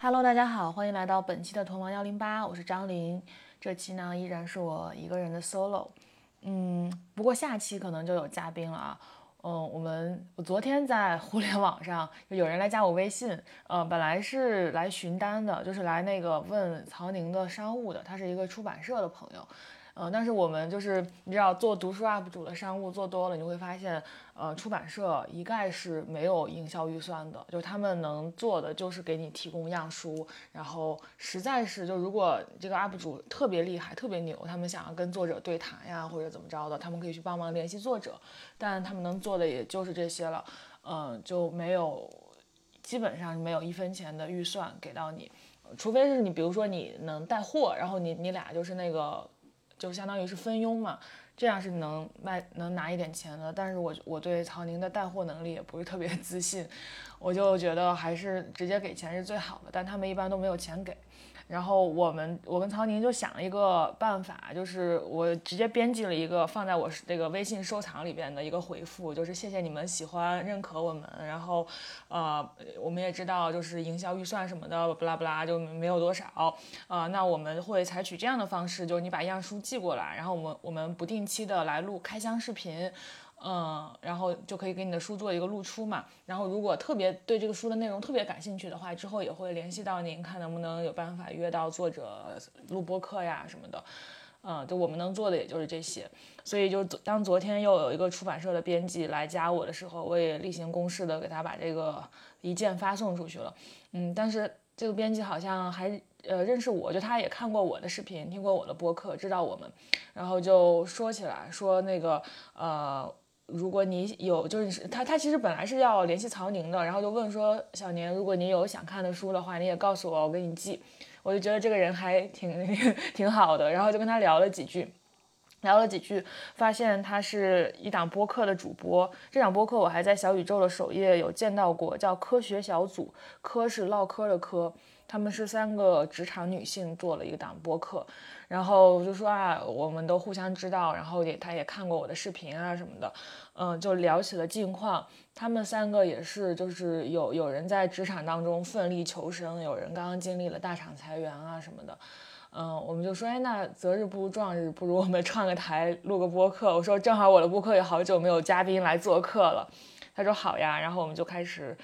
Hello，大家好，欢迎来到本期的同王幺零八，我是张琳。这期呢依然是我一个人的 solo，嗯，不过下期可能就有嘉宾了啊。嗯，我们我昨天在互联网上有人来加我微信，呃，本来是来询单的，就是来那个问曹宁的商务的，他是一个出版社的朋友。呃，但是我们就是你知道做读书 UP 主的商务做多了，你会发现，呃，出版社一概是没有营销预算的，就他们能做的就是给你提供样书，然后实在是就如果这个 UP 主特别厉害、特别牛，他们想要跟作者对谈呀或者怎么着的，他们可以去帮忙联系作者，但他们能做的也就是这些了，嗯，就没有，基本上没有一分钱的预算给到你，除非是你比如说你能带货，然后你你俩就是那个。就相当于是分佣嘛，这样是能卖能拿一点钱的。但是我我对曹宁的带货能力也不是特别 自信，我就觉得还是直接给钱是最好的。但他们一般都没有钱给。然后我们，我跟曹宁就想了一个办法，就是我直接编辑了一个放在我这个微信收藏里边的一个回复，就是谢谢你们喜欢认可我们，然后，呃，我们也知道就是营销预算什么的，不拉不拉就没有多少，啊，那我们会采取这样的方式，就是你把样书寄过来，然后我们我们不定期的来录开箱视频。嗯，然后就可以给你的书做一个露出嘛。然后如果特别对这个书的内容特别感兴趣的话，之后也会联系到您，看能不能有办法约到作者录播课呀什么的。嗯，就我们能做的也就是这些。所以就当昨天又有一个出版社的编辑来加我的时候，我也例行公事的给他把这个一键发送出去了。嗯，但是这个编辑好像还呃认识我，就他也看过我的视频，听过我的播客，知道我们，然后就说起来说那个呃。如果你有，就是他，他其实本来是要联系曹宁的，然后就问说，小年，如果你有想看的书的话，你也告诉我，我给你寄。我就觉得这个人还挺 挺好的，然后就跟他聊了几句，聊了几句，发现他是一档播客的主播。这档播客我还在小宇宙的首页有见到过，叫科学小组，科是唠嗑的科。他们是三个职场女性做了一个档播客，然后就说啊，我们都互相知道，然后也他也看过我的视频啊什么的，嗯，就聊起了近况。他们三个也是，就是有有人在职场当中奋力求生，有人刚刚经历了大厂裁员啊什么的，嗯，我们就说，哎，那择日不如撞日，不如我们创个台录个播客。我说正好我的播客也好久没有嘉宾来做客了，他说好呀，然后我们就开始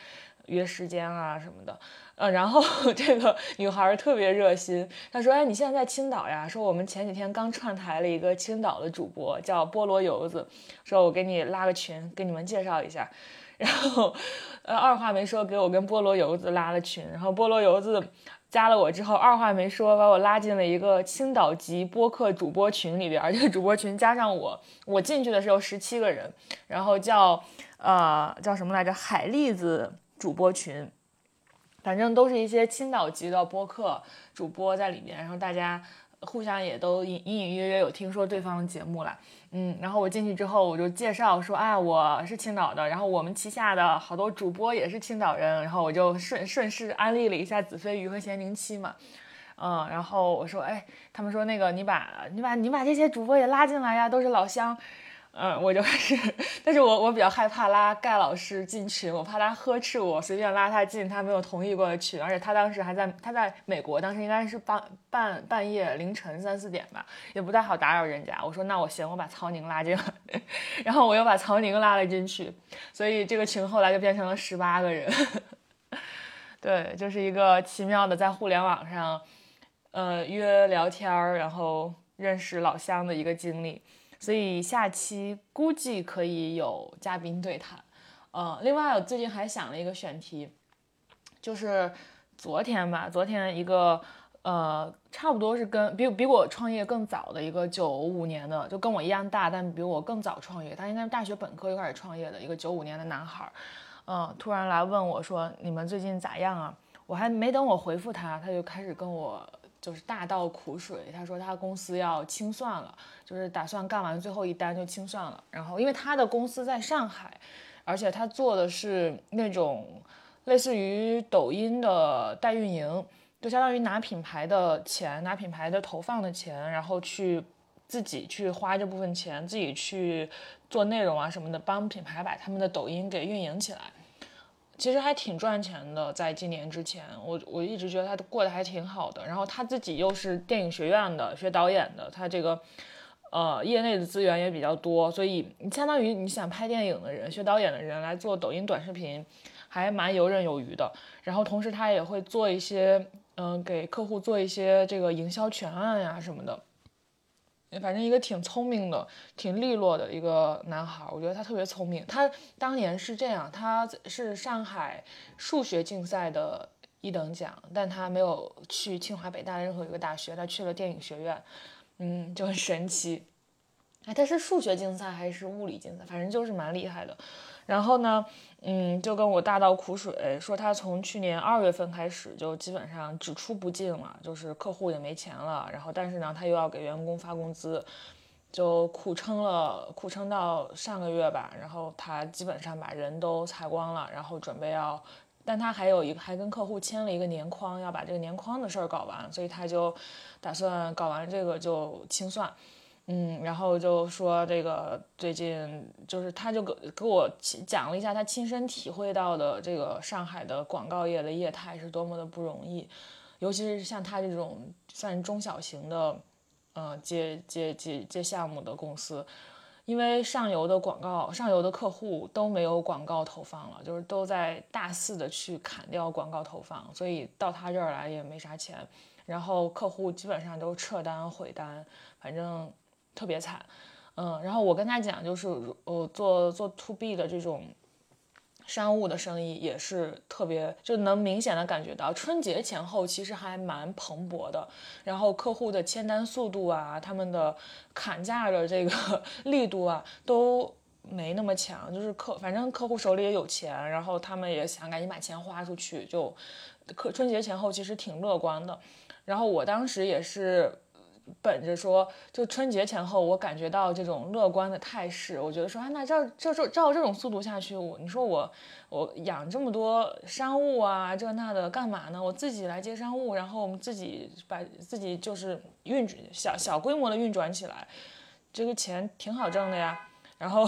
约时间啊什么的。呃，然后 这个女孩特别热心，她说：“哎，你现在在青岛呀？说我们前几天刚串台了一个青岛的主播，叫菠萝油子，说我给你拉个群，给你们介绍一下。然后，呃，二话没说，给我跟菠萝油子拉了群。然后菠萝油子加了我之后，二话没说，把我拉进了一个青岛籍播客主播群里边。这个主播群加上我，我进去的时候十七个人，然后叫呃叫什么来着？海蛎子主播群。”反正都是一些青岛籍的播客主播在里面，然后大家互相也都隐隐约约有听说对方的节目了，嗯，然后我进去之后我就介绍说，哎，我是青岛的，然后我们旗下的好多主播也是青岛人，然后我就顺顺势安利了一下子飞鱼和咸宁七嘛，嗯，然后我说，哎，他们说那个你把你把你把这些主播也拉进来呀，都是老乡。嗯，我就开始，但是我我比较害怕拉盖老师进群，我怕他呵斥我，随便拉他进他没有同意过的群，而且他当时还在他在美国，当时应该是半半半夜凌晨三四点吧，也不太好打扰人家。我说那我行，我把曹宁拉进来，然后我又把曹宁拉了进去，所以这个群后来就变成了十八个人。对，就是一个奇妙的在互联网上，呃约聊天儿，然后认识老乡的一个经历。所以下期估计可以有嘉宾对谈，呃，另外我最近还想了一个选题，就是昨天吧，昨天一个呃，差不多是跟比比我创业更早的一个九五年的，就跟我一样大，但比我更早创业，他应该是大学本科就开始创业的一个九五年的男孩，嗯，突然来问我说你们最近咋样啊？我还没等我回复他，他就开始跟我。就是大倒苦水，他说他公司要清算了，就是打算干完最后一单就清算了。然后因为他的公司在上海，而且他做的是那种类似于抖音的代运营，就相当于拿品牌的钱，拿品牌的投放的钱，然后去自己去花这部分钱，自己去做内容啊什么的，帮品牌把他们的抖音给运营起来。其实还挺赚钱的，在今年之前，我我一直觉得他过得还挺好的。然后他自己又是电影学院的，学导演的，他这个呃业内的资源也比较多，所以你相当于你想拍电影的人、学导演的人来做抖音短视频，还蛮游刃有余的。然后同时他也会做一些，嗯，给客户做一些这个营销全案呀什么的。反正一个挺聪明的、挺利落的一个男孩，我觉得他特别聪明。他当年是这样，他是上海数学竞赛的一等奖，但他没有去清华、北大任何一个大学，他去了电影学院，嗯，就很神奇。哎，他是数学竞赛还是物理竞赛？反正就是蛮厉害的。然后呢，嗯，就跟我大倒苦水，说他从去年二月份开始就基本上只出不进了，就是客户也没钱了。然后，但是呢，他又要给员工发工资，就苦撑了，苦撑到上个月吧。然后他基本上把人都裁光了，然后准备要，但他还有一个还跟客户签了一个年框，要把这个年框的事儿搞完，所以他就打算搞完这个就清算。嗯，然后就说这个最近就是他就给给我讲了一下他亲身体会到的这个上海的广告业的业态是多么的不容易，尤其是像他这种算中小型的，呃接接接接项目的公司，因为上游的广告上游的客户都没有广告投放了，就是都在大肆的去砍掉广告投放，所以到他这儿来也没啥钱，然后客户基本上都撤单毁单，反正。特别惨，嗯，然后我跟他讲，就是我做做 to B 的这种商务的生意也是特别，就能明显的感觉到春节前后其实还蛮蓬勃的，然后客户的签单速度啊，他们的砍价的这个 力度啊都没那么强，就是客反正客户手里也有钱，然后他们也想赶紧把钱花出去，就客春节前后其实挺乐观的，然后我当时也是。本着说，就春节前后，我感觉到这种乐观的态势，我觉得说，啊，那照照照照这种速度下去，我你说我我养这么多商务啊，这那的干嘛呢？我自己来接商务，然后我们自己把自己就是运转小小规模的运转起来，这个钱挺好挣的呀。然后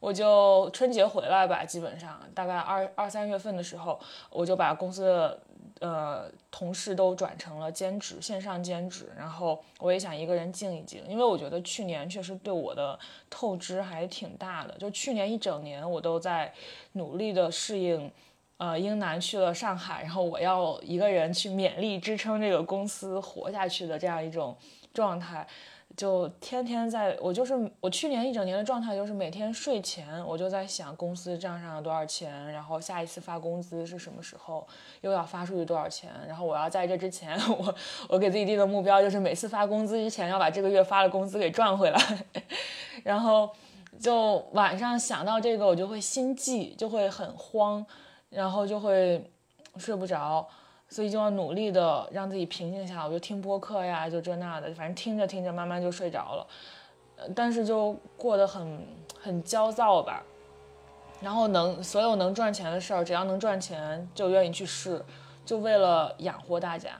我就春节回来吧，基本上大概二二三月份的时候，我就把公司。呃，同事都转成了兼职，线上兼职。然后我也想一个人静一静，因为我觉得去年确实对我的透支还挺大的。就去年一整年，我都在努力的适应，呃，英男去了上海，然后我要一个人去勉力支撑这个公司活下去的这样一种状态。就天天在，我就是我去年一整年的状态，就是每天睡前我就在想公司账上有多少钱，然后下一次发工资是什么时候，又要发出去多少钱，然后我要在这之前，我我给自己定的目标就是每次发工资之前要把这个月发的工资给赚回来，然后就晚上想到这个我就会心悸，就会很慌，然后就会睡不着。所以就要努力的让自己平静下来，我就听播客呀，就这那的，反正听着听着，慢慢就睡着了。但是就过得很很焦躁吧。然后能所有能赚钱的事儿，只要能赚钱，就愿意去试，就为了养活大家。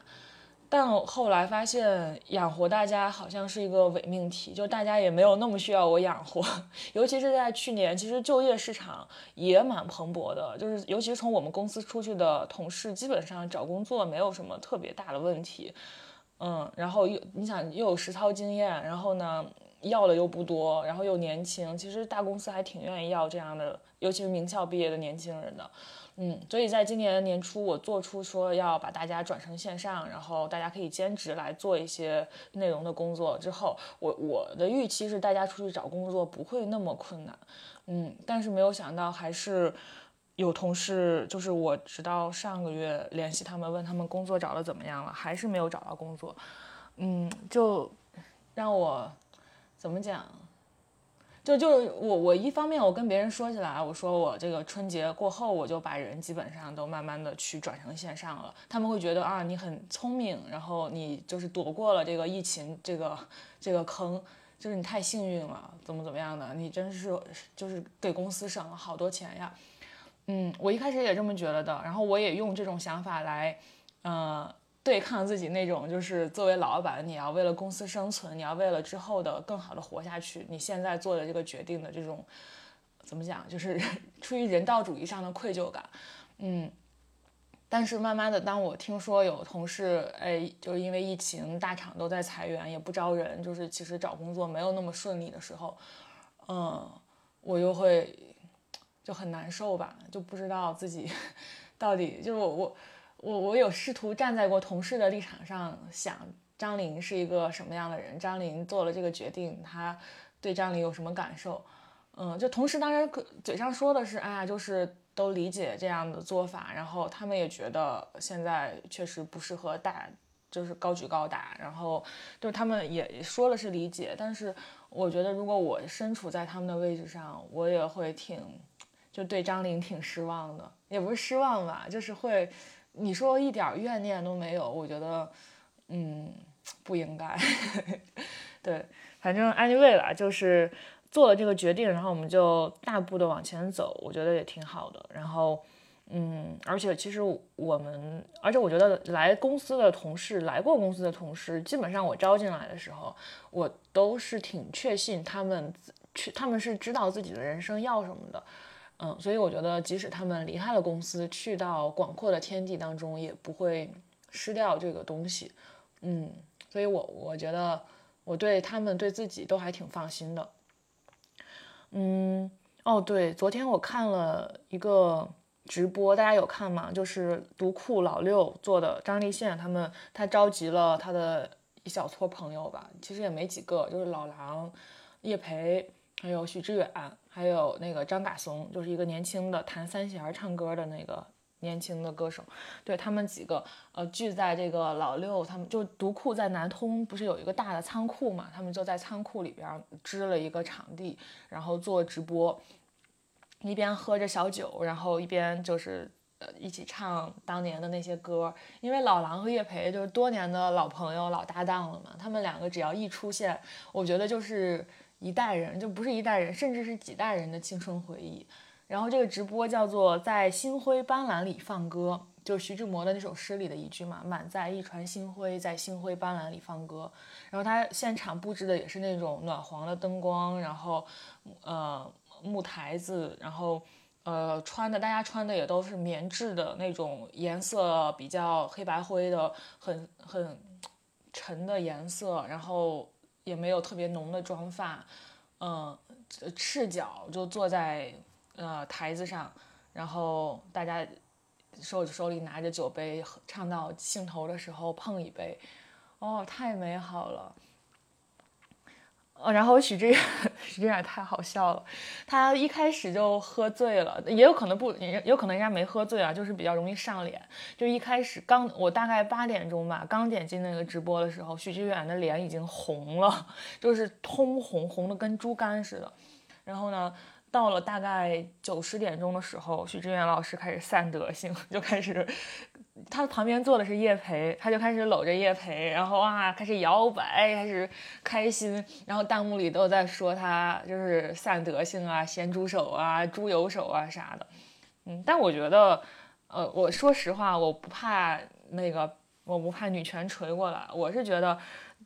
但后来发现养活大家好像是一个伪命题，就大家也没有那么需要我养活。尤其是在去年，其实就业市场也蛮蓬勃的，就是尤其是从我们公司出去的同事，基本上找工作没有什么特别大的问题。嗯，然后又你想又有实操经验，然后呢要的又不多，然后又年轻，其实大公司还挺愿意要这样的，尤其是名校毕业的年轻人的。嗯，所以在今年年初，我做出说要把大家转成线上，然后大家可以兼职来做一些内容的工作之后，我我的预期是大家出去找工作不会那么困难，嗯，但是没有想到还是有同事，就是我直到上个月联系他们问他们工作找的怎么样了，还是没有找到工作，嗯，就让我怎么讲？就就是我我一方面我跟别人说起来，我说我这个春节过后我就把人基本上都慢慢的去转成线上了，他们会觉得啊你很聪明，然后你就是躲过了这个疫情这个这个坑，就是你太幸运了，怎么怎么样的，你真是就是给公司省了好多钱呀，嗯，我一开始也这么觉得的，然后我也用这种想法来，呃。对抗自己那种，就是作为老板，你要为了公司生存，你要为了之后的更好的活下去，你现在做的这个决定的这种，怎么讲，就是 出于人道主义上的愧疚感。嗯。但是慢慢的，当我听说有同事，哎，就是因为疫情，大厂都在裁员，也不招人，就是其实找工作没有那么顺利的时候，嗯，我就会 就很难受吧，就不知道自己 到底就是我我我我有试图站在过同事的立场上想张琳是一个什么样的人，张琳做了这个决定，他对张琳有什么感受？嗯，就同事当然嘴上说的是，哎呀，就是。都理解这样的做法，然后他们也觉得现在确实不适合打，就是高举高打，然后就是他们也说了是理解，但是我觉得如果我身处在他们的位置上，我也会挺，就对张琳挺失望的，也不是失望吧，就是会，你说一点怨念都没有，我觉得，嗯，不应该，对，反正 anyway 啦，就是。做了这个决定，然后我们就大步的往前走，我觉得也挺好的。然后，嗯，而且其实我们，而且我觉得来公司的同事，来过公司的同事，基本上我招进来的时候，我都是挺确信他们去，他们是知道自己的人生要什么的。嗯，所以我觉得即使他们离开了公司，去到广阔的天地当中，也不会失掉这个东西。嗯，所以我我觉得我对他们对自己都还挺放心的。嗯，哦对，昨天我看了一个直播，大家有看吗？就是独库老六做的，张立宪他们，他召集了他的一小撮朋友吧，其实也没几个，就是老狼、叶培，还有许志远，还有那个张嘎松，就是一个年轻的弹三弦唱歌的那个。年轻的歌手，对他们几个，呃，聚在这个老六，他们就独库在南通，不是有一个大的仓库嘛？他们就在仓库里边支了一个场地，然后做直播，一边喝着小酒，然后一边就是呃一起唱当年的那些歌。因为老狼和叶培就是多年的老朋友、老搭档了嘛，他们两个只要一出现，我觉得就是一代人，就不是一代人，甚至是几代人的青春回忆。然后这个直播叫做在星辉斑斓里放歌，就是徐志摩的那首诗里的一句嘛，满载一船星辉，在星辉斑斓里放歌。然后他现场布置的也是那种暖黄的灯光，然后呃木台子，然后呃穿的大家穿的也都是棉质的那种颜色比较黑白灰的，很很沉的颜色，然后也没有特别浓的妆发，嗯，赤脚就坐在。呃，台子上，然后大家手手里拿着酒杯，唱到兴头的时候碰一杯，哦，太美好了。哦，然后许知远，许知远太好笑了，他一开始就喝醉了，也有可能不，也有可能人家没喝醉啊，就是比较容易上脸。就一开始刚，我大概八点钟吧，刚点进那个直播的时候，许知远的脸已经红了，就是通红，红的跟猪肝似的。然后呢？到了大概九十点钟的时候，许志远老师开始散德性，就开始，他旁边坐的是叶培，他就开始搂着叶培，然后啊开始摇摆，开始开心，然后弹幕里都在说他就是散德性啊、咸猪手啊、猪油手啊啥的，嗯，但我觉得，呃，我说实话，我不怕那个，我不怕女权锤过来，我是觉得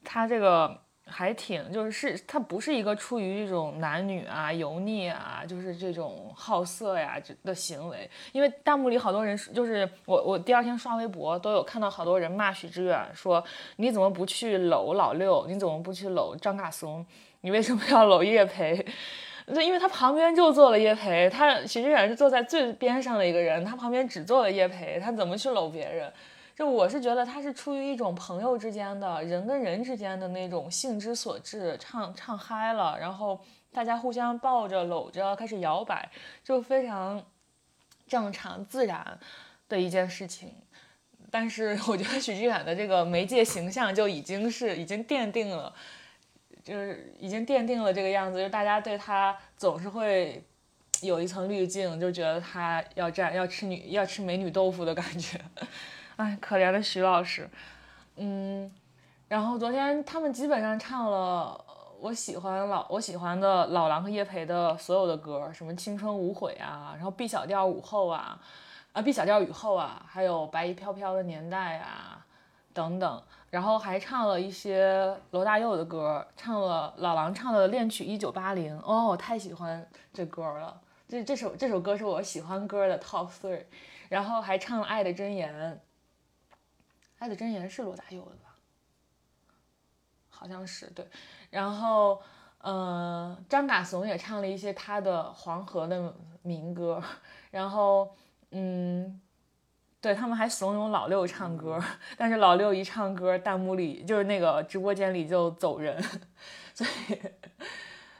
他这个。还挺，就是是，他不是一个出于这种男女啊、油腻啊，就是这种好色呀的行为。因为弹幕里好多人，就是我，我第二天刷微博都有看到好多人骂许知远，说你怎么不去搂老六？你怎么不去搂张嘎松？你为什么要搂叶培？那因为他旁边就坐了叶培，他许知远是坐在最边上的一个人，他旁边只坐了叶培，他怎么去搂别人？就我是觉得他是出于一种朋友之间的人跟人之间的那种兴之所至，唱唱嗨了，然后大家互相抱着搂着开始摇摆，就非常正常自然的一件事情。但是我觉得许志远的这个媒介形象就已经是已经奠定了，就是已经奠定了这个样子，就是大家对他总是会有一层滤镜，就觉得他要占要吃女要吃美女豆腐的感觉。哎，可怜的徐老师，嗯，然后昨天他们基本上唱了我喜欢老我喜欢的老狼和叶培的所有的歌，什么青春无悔啊，然后 B 小调午后啊，啊 B 小调雨后啊，还有白衣飘飘的年代啊，等等，然后还唱了一些罗大佑的歌，唱了老狼唱的恋曲一九八零，哦，我太喜欢这歌了，这这首这首歌是我喜欢歌的 top three。然后还唱了《爱的箴言》，《爱的箴言》是罗大佑的吧？好像是对。然后，嗯，张嘎怂也唱了一些他的黄河的民歌。然后，嗯，对他们还怂恿老六唱歌，但是老六一唱歌，弹幕里就是那个直播间里就走人，所以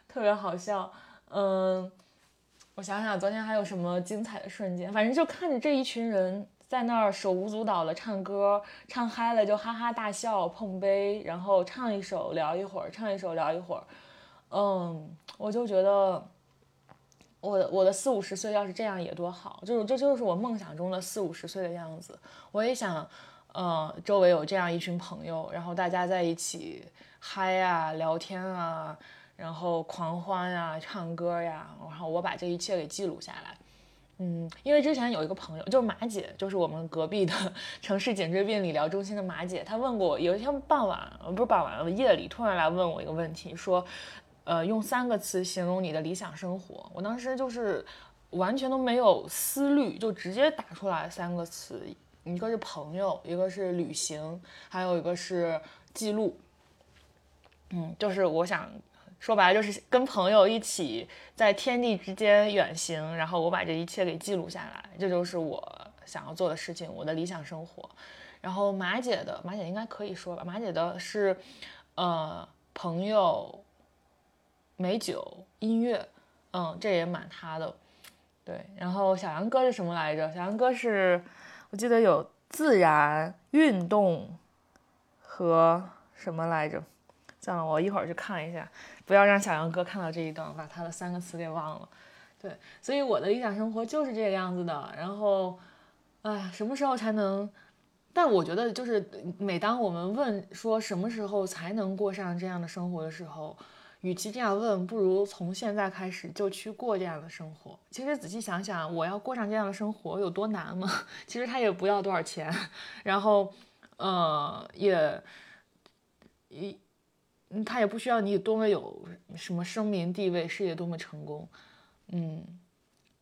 特别好笑。嗯，我想想，昨天还有什么精彩的瞬间？反正就看着这一群人在那儿手舞足蹈的唱歌，唱嗨了就哈哈大笑、碰杯，然后唱一首聊一会儿，唱一首聊一会儿。嗯，我就觉得，我的我的四五十岁要是这样也多好，就是这就是我梦想中的四五十岁的样子。我也想，呃，周围有这样一群朋友，然后大家在一起嗨啊、聊天啊。然后狂欢呀，唱歌呀，然后我把这一切给记录下来。嗯，因为之前有一个朋友，就是马姐，就是我们隔壁的 城市颈椎病理疗中心的马姐，她问过我，有一天傍晚，不是傍晚，夜里突然来问我一个问题，说，呃，用三个词形容你的理想生活。我当时就是完全都没有思虑，就直接打出来三个词，一个是朋友，一个是旅行，还有一个是记录。嗯，就是我想。说白了就是跟朋友一起在天地之间远行，然后我把这一切给记录下来，这就是我想要做的事情，我的理想生活。然后马姐的，马姐应该可以说吧，马姐的是，呃，朋友、美酒、音乐，嗯，这也蛮他的。对，然后小杨哥是什么来着？小杨哥是我记得有自然、运动和什么来着？算了，我一会儿去看一下。不要让小杨哥看到这一段，把他的三个词给忘了。对，所以我的理想生活就是这个样子的。然后，哎，什么时候才能？但我觉得，就是每当我们问说什么时候才能过上这样的生活的时候，与其这样问，不如从现在开始就去过这样的生活。其实仔细想想，我要过上这样的生活有多难吗？其实他也不要多少钱，然后，呃，也，一。嗯，他也不需要你多么有什么声名地位，事业多么成功，嗯，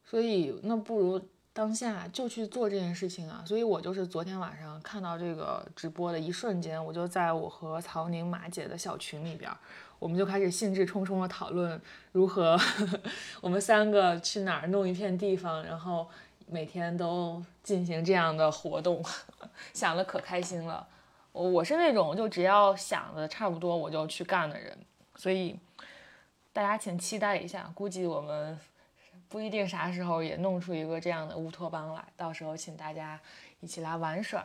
所以那不如当下就去做这件事情啊。所以我就是昨天晚上看到这个直播的一瞬间，我就在我和曹宁马姐的小群里边，我们就开始兴致冲冲的讨论如何 我们三个去哪儿弄一片地方，然后每天都进行这样的活动，想的可开心了。我我是那种就只要想的差不多我就去干的人，所以大家请期待一下，估计我们不一定啥时候也弄出一个这样的乌托邦来，到时候请大家一起来玩耍。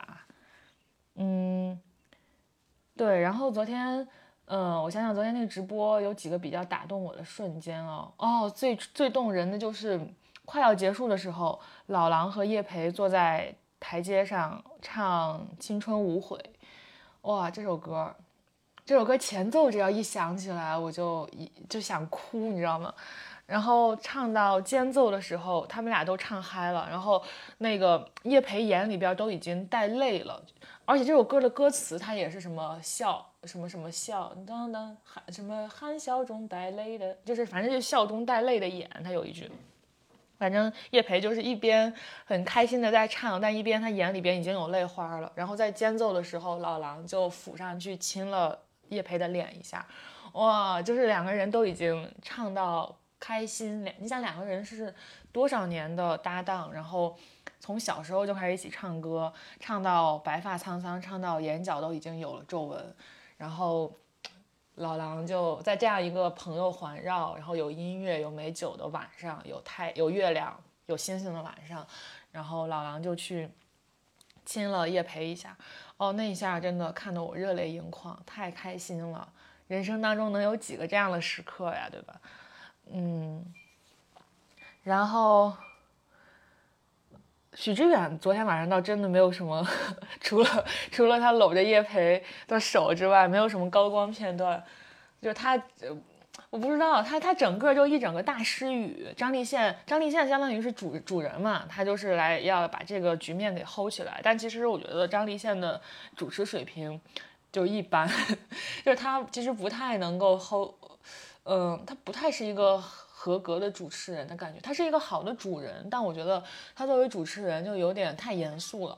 嗯，对，然后昨天，嗯，我想想，昨天那个直播有几个比较打动我的瞬间哦，哦，最最动人的就是快要结束的时候，老狼和叶培坐在台阶上唱《青春无悔》。哇，这首歌，这首歌前奏只要一响起来，我就一就想哭，你知道吗？然后唱到间奏的时候，他们俩都唱嗨了，然后那个叶培眼里边都已经带泪了，而且这首歌的歌词它也是什么笑什么什么笑，当当含什么含笑中带泪的，就是反正就笑中带泪的眼，他有一句。反正叶培就是一边很开心的在唱，但一边他眼里边已经有泪花了。然后在间奏的时候，老狼就抚上去亲了叶培的脸一下，哇，就是两个人都已经唱到开心。两，你想两个人是多少年的搭档，然后从小时候就开始一起唱歌，唱到白发苍苍，唱到眼角都已经有了皱纹，然后。老狼就在这样一个朋友环绕，然后有音乐、有美酒的晚上，有太有月亮、有星星的晚上，然后老狼就去亲了叶培一下。哦，那一下真的看得我热泪盈眶，太开心了！人生当中能有几个这样的时刻呀，对吧？嗯，然后。许知远昨天晚上倒真的没有什么，除了除了他搂着叶培的手之外，没有什么高光片段。就他，我不知道他他整个就一整个大失语。张立宪张立宪相当于是主主人嘛，他就是来要把这个局面给 hold 起来。但其实我觉得张立宪的主持水平就一般，就是他其实不太能够 hold，嗯，他不太是一个。合格的主持人的感觉。他是一个好的主人，但我觉得他作为主持人就有点太严肃了，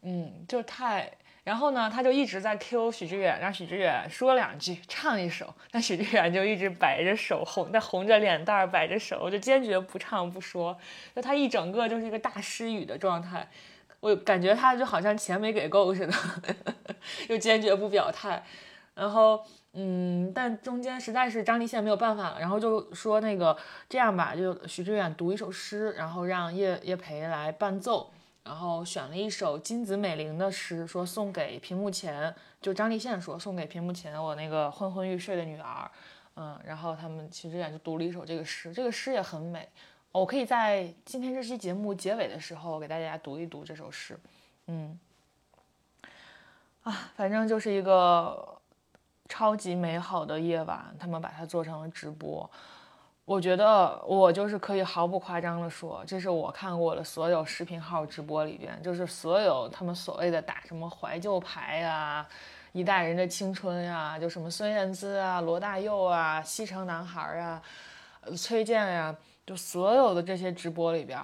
嗯，就太。然后呢，他就一直在 Q 许知远，让许知远说两句，唱一首。但许知远就一直摆着手，红在红着脸蛋儿，摆着手，就坚决不唱不说。就他一整个就是一个大失语的状态，我感觉他就好像钱没给够似的，又坚决不表态。然后，嗯，但中间实在是张立宪没有办法了，然后就说那个这样吧，就许知远读一首诗，然后让叶叶培来伴奏。然后选了一首金子美玲的诗，说送给屏幕前，就张立宪说送给屏幕前我那个昏昏欲睡的女儿，嗯，然后他们其实也就读了一首这个诗，这个诗也很美，我可以在今天这期节目结尾的时候给大家读一读这首诗，嗯，啊，反正就是一个超级美好的夜晚，他们把它做成了直播。我觉得我就是可以毫不夸张的说，这是我看过的所有视频号直播里边，就是所有他们所谓的打什么怀旧牌呀、一代人的青春呀，就什么孙燕姿啊、罗大佑啊、西城男孩啊、崔健呀，就所有的这些直播里边，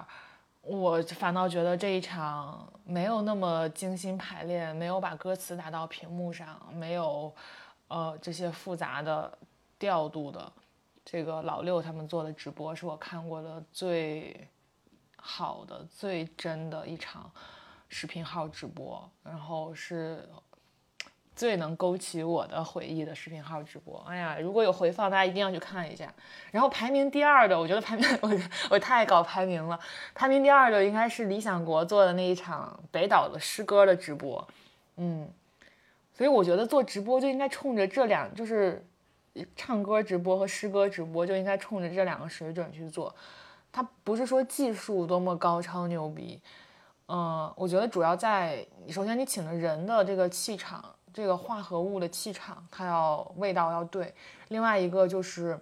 我反倒觉得这一场没有那么精心排练，没有把歌词打到屏幕上，没有呃这些复杂的调度的。这个老六他们做的直播是我看过的最好的、最真的一场视频号直播，然后是最能勾起我的回忆的视频号直播。哎呀，如果有回放，大家一定要去看一下。然后排名第二的，我觉得排名 我我太搞排名了。排名第二的应该是理想国做的那一场北岛的诗歌的直播，嗯，所以我觉得做直播就应该冲着这两就是。唱歌直播和诗歌直播就应该冲着这两个水准去做，它不是说技术多么高超牛逼，嗯，我觉得主要在首先你请的人的这个气场，这个化合物的气场，它要味道要对，另外一个就是，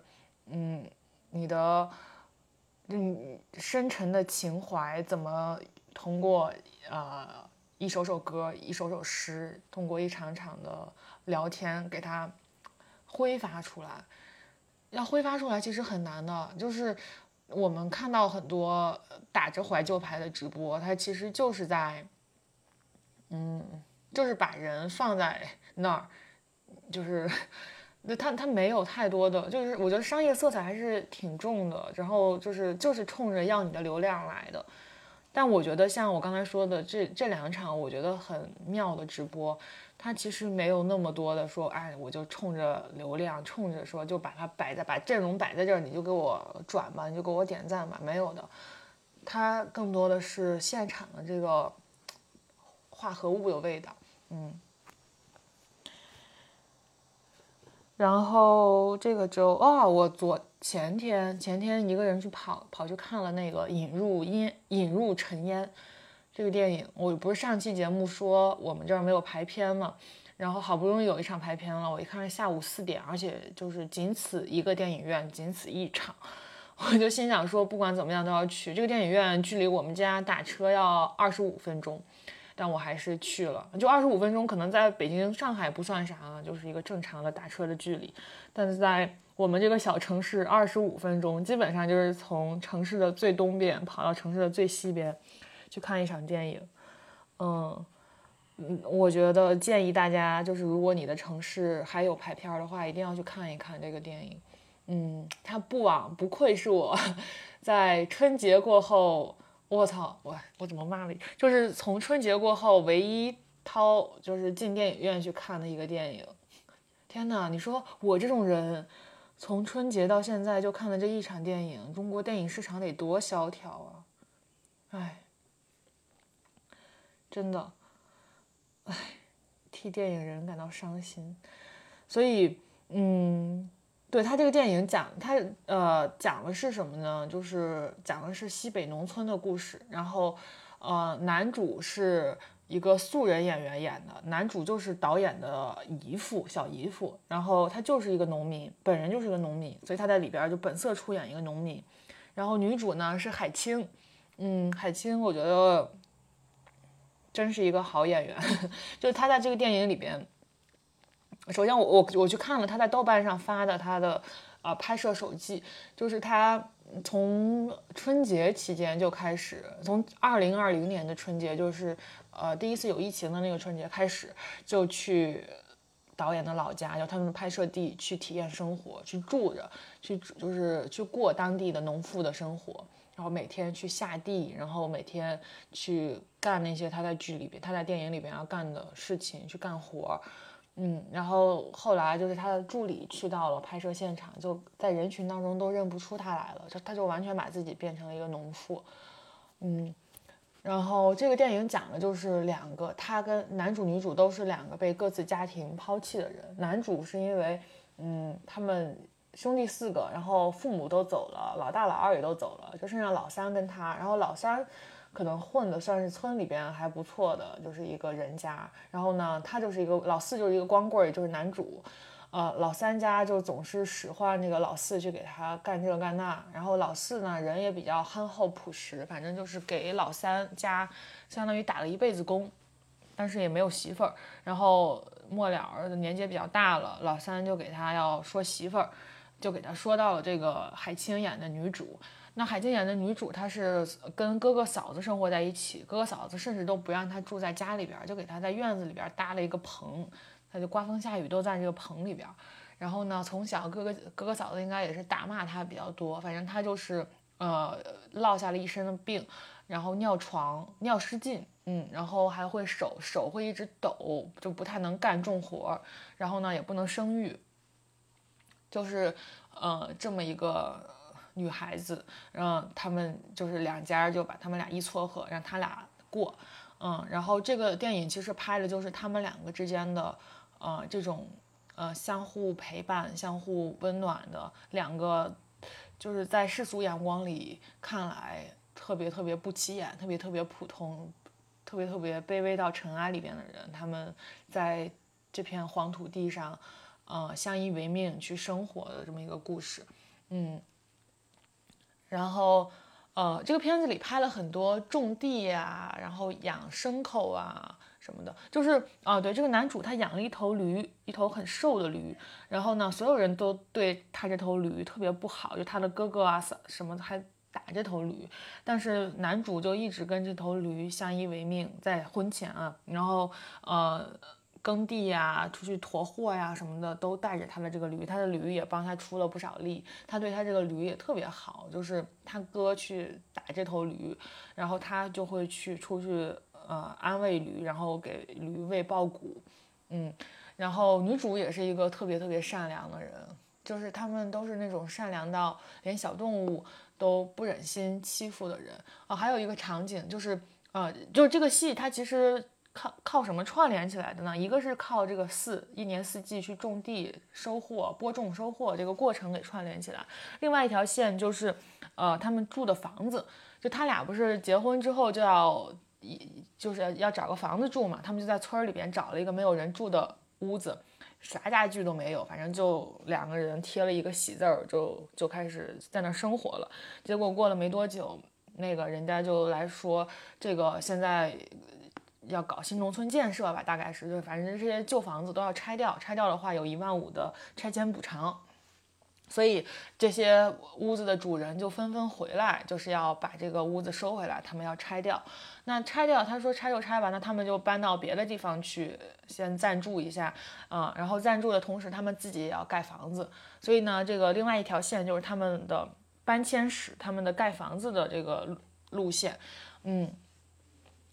嗯，你的嗯深沉的情怀怎么通过呃一首首歌一首首诗，通过一场场的聊天给它。挥发出来，要挥发出来其实很难的。就是我们看到很多打着怀旧牌的直播，它其实就是在，嗯，就是把人放在那儿，就是那他他没有太多的，就是我觉得商业色彩还是挺重的。然后就是就是冲着要你的流量来的。但我觉得像我刚才说的这这两场，我觉得很妙的直播。它其实没有那么多的说，哎，我就冲着流量，冲着说就把它摆在把阵容摆在这儿，你就给我转吧，你就给我点赞吧，没有的。它更多的是现场的这个化合物的味道，嗯。然后这个周啊，我昨前天前天一个人去跑跑去看了那个《引入烟引入尘烟》。这个电影，我不是上期节目说我们这儿没有排片嘛，然后好不容易有一场排片了，我一看是下午四点，而且就是仅此一个电影院，仅此一场，我就心想说，不管怎么样都要去。这个电影院距离我们家打车要二十五分钟，但我还是去了。就二十五分钟，可能在北京、上海不算啥了，就是一个正常的打车的距离，但是在我们这个小城市，二十五分钟，基本上就是从城市的最东边跑到城市的最西边。去看一场电影，嗯嗯，我觉得建议大家就是，如果你的城市还有排片的话，一定要去看一看这个电影。嗯，它不枉不愧是我 在春节过后，我操，我我怎么骂了？就是从春节过后唯一掏就是进电影院去看的一个电影。天哪，你说我这种人，从春节到现在就看了这一场电影，中国电影市场得多萧条啊！哎。真的，唉，替电影人感到伤心。所以，嗯，对他这个电影讲他呃讲的是什么呢？就是讲的是西北农村的故事。然后，呃，男主是一个素人演员演的，男主就是导演的姨父小姨父。然后他就是一个农民，本人就是个农民，所以他在里边就本色出演一个农民。然后女主呢是海清，嗯，海清我觉得。真是一个好演员，就是他在这个电影里边。首先，我我我去看了他在豆瓣上发的他的呃拍摄手记，就是他从春节期间就开始，从二零二零年的春节，就是呃第一次有疫情的那个春节开始，就去导演的老家，就他们的拍摄地去体验生活，去住着，去就是去过当地的农妇的生活，然后每天去下地，然后每天去干那些他在剧里边、他在电影里边要干的事情，去干活。嗯，然后后来就是他的助理去到了拍摄现场，就在人群当中都认不出他来了，就他就完全把自己变成了一个农妇。嗯，然后这个电影讲的就是两个，他跟男主女主都是两个被各自家庭抛弃的人。男主是因为，嗯，他们兄弟四个，然后父母都走了，老大老二也都走了，就剩下老三跟他，然后老三。可能混的算是村里边还不错的，就是一个人家。然后呢，他就是一个老四，就是一个光棍，也就是男主。呃，老三家就总是使唤那个老四去给他干这干那。然后老四呢，人也比较憨厚朴实，反正就是给老三家相当于打了一辈子工，但是也没有媳妇儿。然后末了年纪比较大了，老三就给他要说媳妇儿，就给他说到了这个海清演的女主。那海清演的女主，她是跟哥哥嫂子生活在一起，哥哥嫂子甚至都不让她住在家里边，就给她在院子里边搭了一个棚，她就刮风下雨都在这个棚里边。然后呢，从小哥哥哥哥嫂子应该也是打骂她比较多，反正她就是呃落下了一身的病，然后尿床、尿失禁，嗯，然后还会手手会一直抖，就不太能干重活，然后呢也不能生育，就是呃这么一个。女孩子，让他们就是两家就把他们俩一撮合，让他俩过，嗯，然后这个电影其实拍的就是他们两个之间的，呃，这种呃相互陪伴、相互温暖的两个，就是在世俗眼光里看来特别特别不起眼、特别特别普通、特别特别卑微到尘埃里边的人，他们在这片黄土地上，呃，相依为命去生活的这么一个故事，嗯。然后，呃，这个片子里拍了很多种地呀，然后养牲口啊什么的，就是啊，对，这个男主他养了一头驴，一头很瘦的驴，然后呢，所有人都对他这头驴特别不好，就他的哥哥啊什什么的还打这头驴，但是男主就一直跟这头驴相依为命，在婚前啊，然后呃。耕地呀，出去驮货呀，什么的都带着他的这个驴，他的驴也帮他出了不少力，他对他这个驴也特别好，就是他哥去打这头驴，然后他就会去出去呃安慰驴，然后给驴喂苞谷，嗯，然后女主也是一个特别特别善良的人，就是他们都是那种善良到连小动物都不忍心欺负的人啊。还有一个场景就是呃，就是这个戏它其实。靠靠什么串联起来的呢？一个是靠这个四一年四季去种地收获播种收获这个过程给串联起来，另外一条线就是，呃，他们住的房子，就他俩不是结婚之后就要一就是要找个房子住嘛，他们就在村里边找了一个没有人住的屋子，啥家具都没有，反正就两个人贴了一个喜字儿，就就开始在那生活了。结果过了没多久，那个人家就来说这个现在。要搞新农村建设吧，大概是，就是反正这些旧房子都要拆掉，拆掉的话有一万五的拆迁补偿，所以这些屋子的主人就纷纷回来，就是要把这个屋子收回来，他们要拆掉。那拆掉，他说拆就拆吧，那他们就搬到别的地方去，先暂住一下，啊，然后暂住的同时，他们自己也要盖房子，所以呢，这个另外一条线就是他们的搬迁史，他们的盖房子的这个路线，嗯。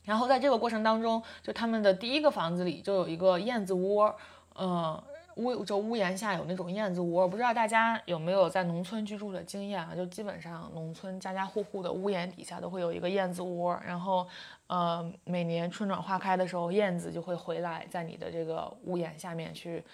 然后在这个过程当中，就他们的第一个房子里就有一个燕子窝，呃，屋就屋檐下有那种燕子窝。不知道大家有没有在农村居住的经验啊？就基本上农村家家户户的屋檐底下都会有一个燕子窝，然后，呃，每年春暖花开的时候，燕子就会回来，在你的这个屋檐下面去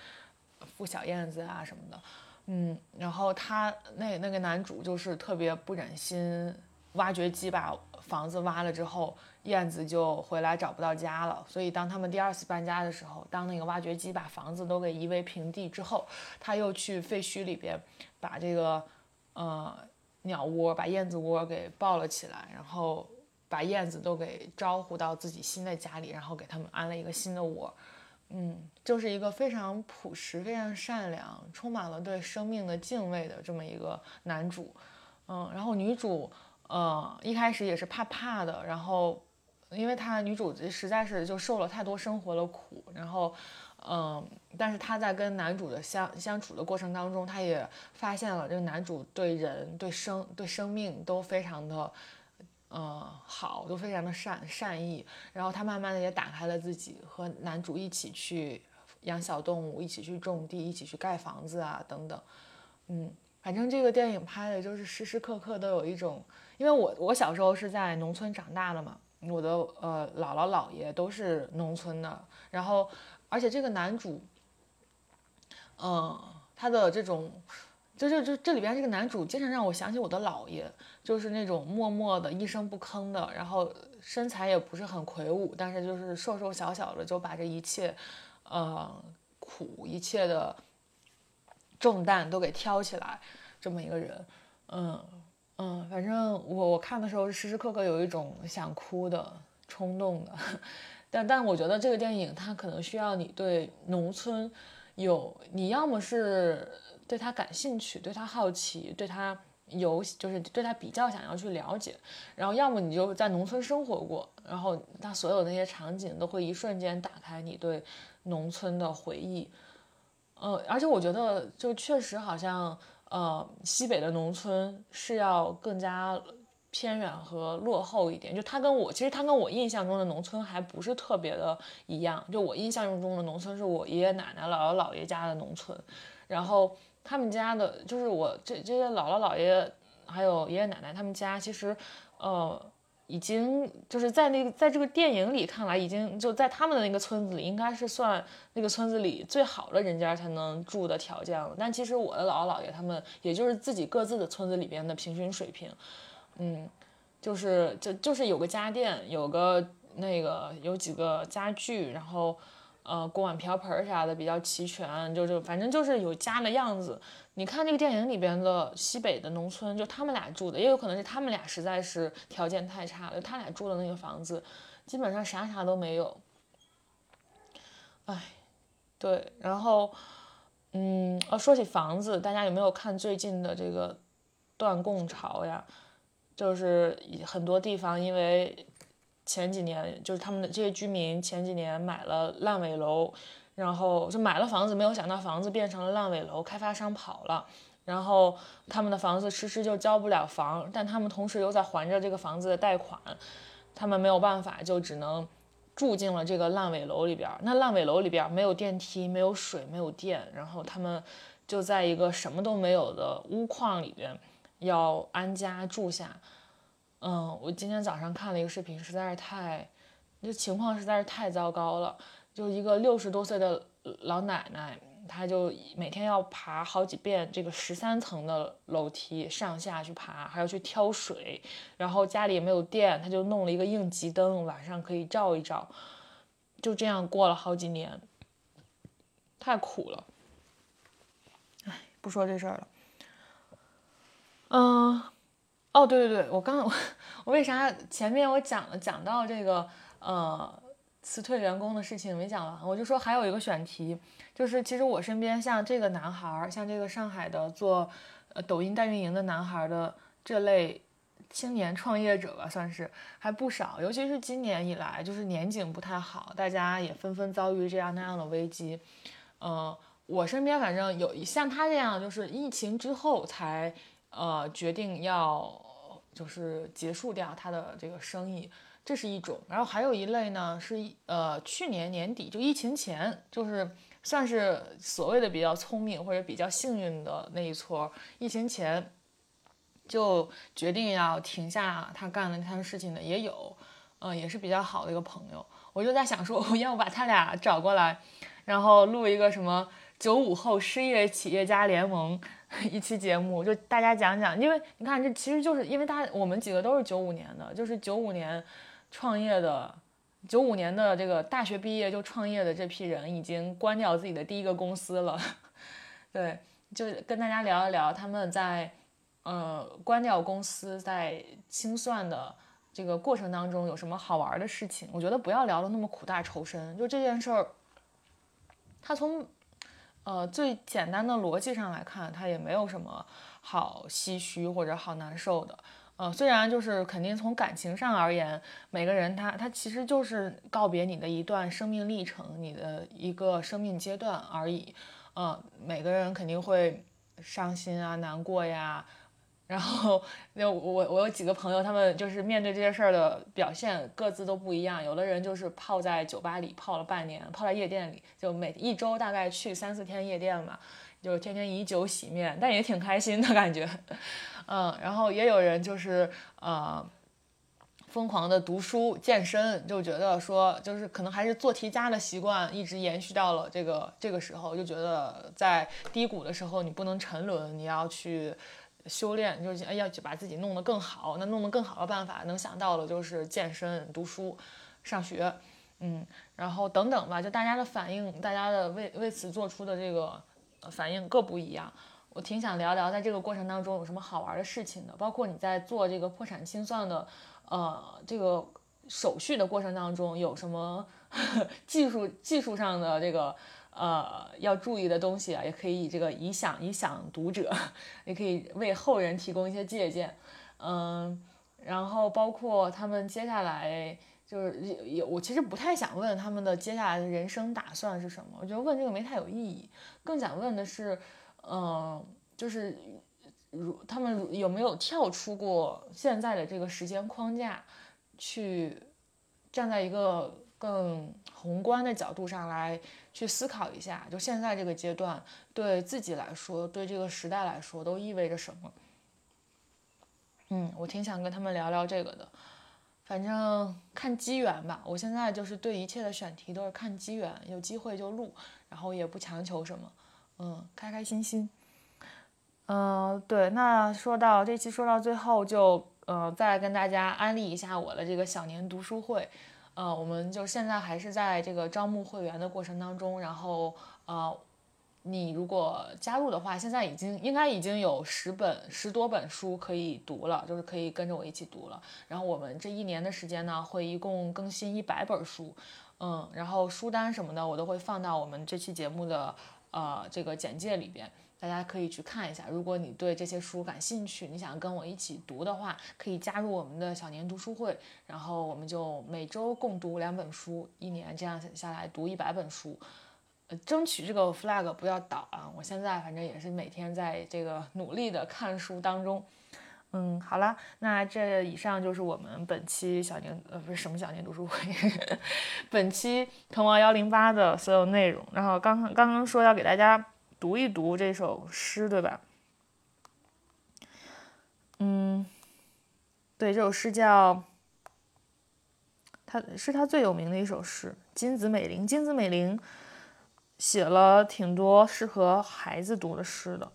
孵小燕子啊什么的，嗯，然后他那那个男主就是特别不忍心，挖掘机把房子挖了之后。燕子就回来找不到家了，所以当他们第二次搬家的时候，当那个挖掘机把房子都给夷为平地之后，他又去废墟里边把这个呃鸟窝、把燕子窝给抱了起来，然后把燕子都给招呼到自己新的家里，然后给他们安了一个新的窝。嗯，就是一个非常朴实、非常善良、充满了对生命的敬畏的这么一个男主。嗯，然后女主嗯一开始也是怕怕的，然后因为她女主实在是就受了太多生活的苦，然后嗯，但是她在跟男主的相相处的过程当中，她也发现了这个男主对人对生对生命都非常的。嗯，好，都非常的善善意，然后他慢慢的也打开了自己，和男主一起去养小动物，一起去种地，一起去盖房子啊，等等。嗯，反正这个电影拍的就是时时刻刻都有一种，因为我我小时候是在农村长大的嘛，我的呃姥姥姥爷都是农村的，然后而且这个男主，嗯，他的这种。就就就这里边这个男主经常让我想起我的姥爷，就是那种默默的一声不吭的，然后身材也不是很魁梧，但是就是瘦瘦小小的，就把这一切，呃，苦一切的重担都给挑起来，这么一个人，嗯嗯，反正我我看的时候时时刻刻有一种想哭的冲动的，但但我觉得这个电影它可能需要你对农村有，你要么是。对他感兴趣，对他好奇，对他有就是对他比较想要去了解，然后要么你就在农村生活过，然后他所有那些场景都会一瞬间打开你对农村的回忆，呃，而且我觉得就确实好像呃西北的农村是要更加偏远和落后一点，就他跟我其实他跟我印象中的农村还不是特别的一样，就我印象中的农村是我爷爷奶奶姥姥姥爷家的农村，然后。他们家的，就是我这这些姥姥姥爷，还有爷爷奶奶他们家，其实，呃，已经就是在那个在这个电影里看来，已经就在他们的那个村子里，应该是算那个村子里最好的人家才能住的条件了。但其实我的姥姥姥爷他们，也就是自己各自的村子里边的平均水平，嗯，就是就就是有个家电，有个那个有几个家具，然后。呃，锅碗瓢盆啥的比较齐全，就就反正就是有家的样子。你看这个电影里边的西北的农村，就他们俩住的，也有可能是他们俩实在是条件太差了，他俩住的那个房子基本上啥啥都没有。哎，对，然后，嗯，哦，说起房子，大家有没有看最近的这个断供潮呀？就是很多地方因为。前几年就是他们的这些居民前几年买了烂尾楼，然后就买了房子，没有想到房子变成了烂尾楼，开发商跑了，然后他们的房子迟迟就交不了房，但他们同时又在还着这个房子的贷款，他们没有办法，就只能住进了这个烂尾楼里边。那烂尾楼里边没有电梯，没有水，没有电，然后他们就在一个什么都没有的屋矿里边要安家住下。嗯，我今天早上看了一个视频，实在是太，这情况实在是太糟糕了。就一个六十多岁的老奶奶，她就每天要爬好几遍这个十三层的楼梯上下去爬，还要去挑水，然后家里也没有电，她就弄了一个应急灯，晚上可以照一照。就这样过了好几年，太苦了。哎，不说这事儿了。嗯。哦，对对对，我刚我我为啥前面我讲了讲到这个呃辞退员工的事情没讲完，我就说还有一个选题，就是其实我身边像这个男孩儿，像这个上海的做呃抖音代运营的男孩儿的这类青年创业者吧，算是还不少，尤其是今年以来，就是年景不太好，大家也纷纷遭遇这样那样的危机，呃，我身边反正有像他这样，就是疫情之后才呃决定要。就是结束掉他的这个生意，这是一种。然后还有一类呢，是呃去年年底就疫情前，就是算是所谓的比较聪明或者比较幸运的那一撮，疫情前就决定要停下他干的那摊事情的也有，嗯，也是比较好的一个朋友。我就在想说，我要不把他俩找过来，然后录一个什么九五后失业企业家联盟。一期节目就大家讲讲，因为你看这其实就是因为大我们几个都是九五年的，就是九五年创业的，九五年的这个大学毕业就创业的这批人已经关掉自己的第一个公司了。对，就跟大家聊一聊他们在呃关掉公司在清算的这个过程当中有什么好玩的事情。我觉得不要聊的那么苦大仇深，就这件事儿，他从。呃，最简单的逻辑上来看，他也没有什么好唏嘘或者好难受的。呃，虽然就是肯定从感情上而言，每个人他他其实就是告别你的一段生命历程，你的一个生命阶段而已。呃，每个人肯定会伤心啊、难过呀。然后，那我我有几个朋友，他们就是面对这些事儿的表现各自都不一样。有的人就是泡在酒吧里泡了半年，泡在夜店里，就每一周大概去三四天夜店嘛，就是天天以酒洗面，但也挺开心的感觉。嗯，然后也有人就是呃疯狂的读书、健身，就觉得说就是可能还是做题家的习惯一直延续到了这个这个时候，就觉得在低谷的时候你不能沉沦，你要去。修炼就是哎，要去把自己弄得更好。那弄得更好的办法，能想到的就是健身、读书、上学，嗯，然后等等吧。就大家的反应，大家的为为此做出的这个反应各不一样。我挺想聊聊，在这个过程当中有什么好玩的事情的。包括你在做这个破产清算的呃这个手续的过程当中，有什么 技术技术上的这个。呃，要注意的东西啊，也可以这个以想以想读者，也可以为后人提供一些借鉴。嗯，然后包括他们接下来就是有我其实不太想问他们的接下来的人生打算是什么，我觉得问这个没太有意义。更想问的是，嗯，就是如他们有没有跳出过现在的这个时间框架，去站在一个更宏观的角度上来。去思考一下，就现在这个阶段，对自己来说，对这个时代来说，都意味着什么？嗯，我挺想跟他们聊聊这个的。反正看机缘吧。我现在就是对一切的选题都是看机缘，有机会就录，然后也不强求什么。嗯，开开心心。嗯，对。那说到这期说到最后，就呃再跟大家安利一下我的这个小年读书会。呃，我们就现在还是在这个招募会员的过程当中，然后呃，你如果加入的话，现在已经应该已经有十本十多本书可以读了，就是可以跟着我一起读了。然后我们这一年的时间呢，会一共更新一百本书，嗯，然后书单什么的我都会放到我们这期节目的呃这个简介里边。大家可以去看一下，如果你对这些书感兴趣，你想跟我一起读的话，可以加入我们的小年读书会，然后我们就每周共读两本书，一年这样下来读一百本书，呃，争取这个 flag 不要倒啊！我现在反正也是每天在这个努力的看书当中。嗯，好了，那这以上就是我们本期小年呃不是什么小年读书会，本期滕王幺零八的所有内容。然后刚刚刚刚说要给大家。读一读这首诗，对吧？嗯，对，这首诗叫，他是他最有名的一首诗，金子美玲。金子美玲写了挺多适合孩子读的诗的。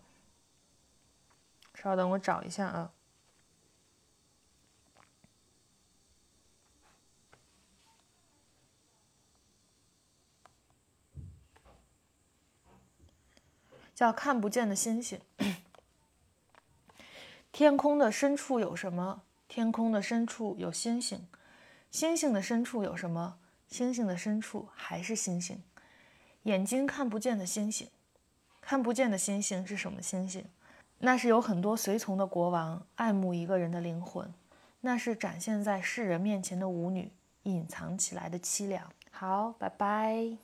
稍等，我找一下啊。叫看不见的星星。天空的深处有什么？天空的深处有星星。星星的深处有什么？星星的深处还是星星。眼睛看不见的星星，看不见的星星是什么星星？那是有很多随从的国王爱慕一个人的灵魂，那是展现在世人面前的舞女隐藏起来的凄凉。好，拜拜。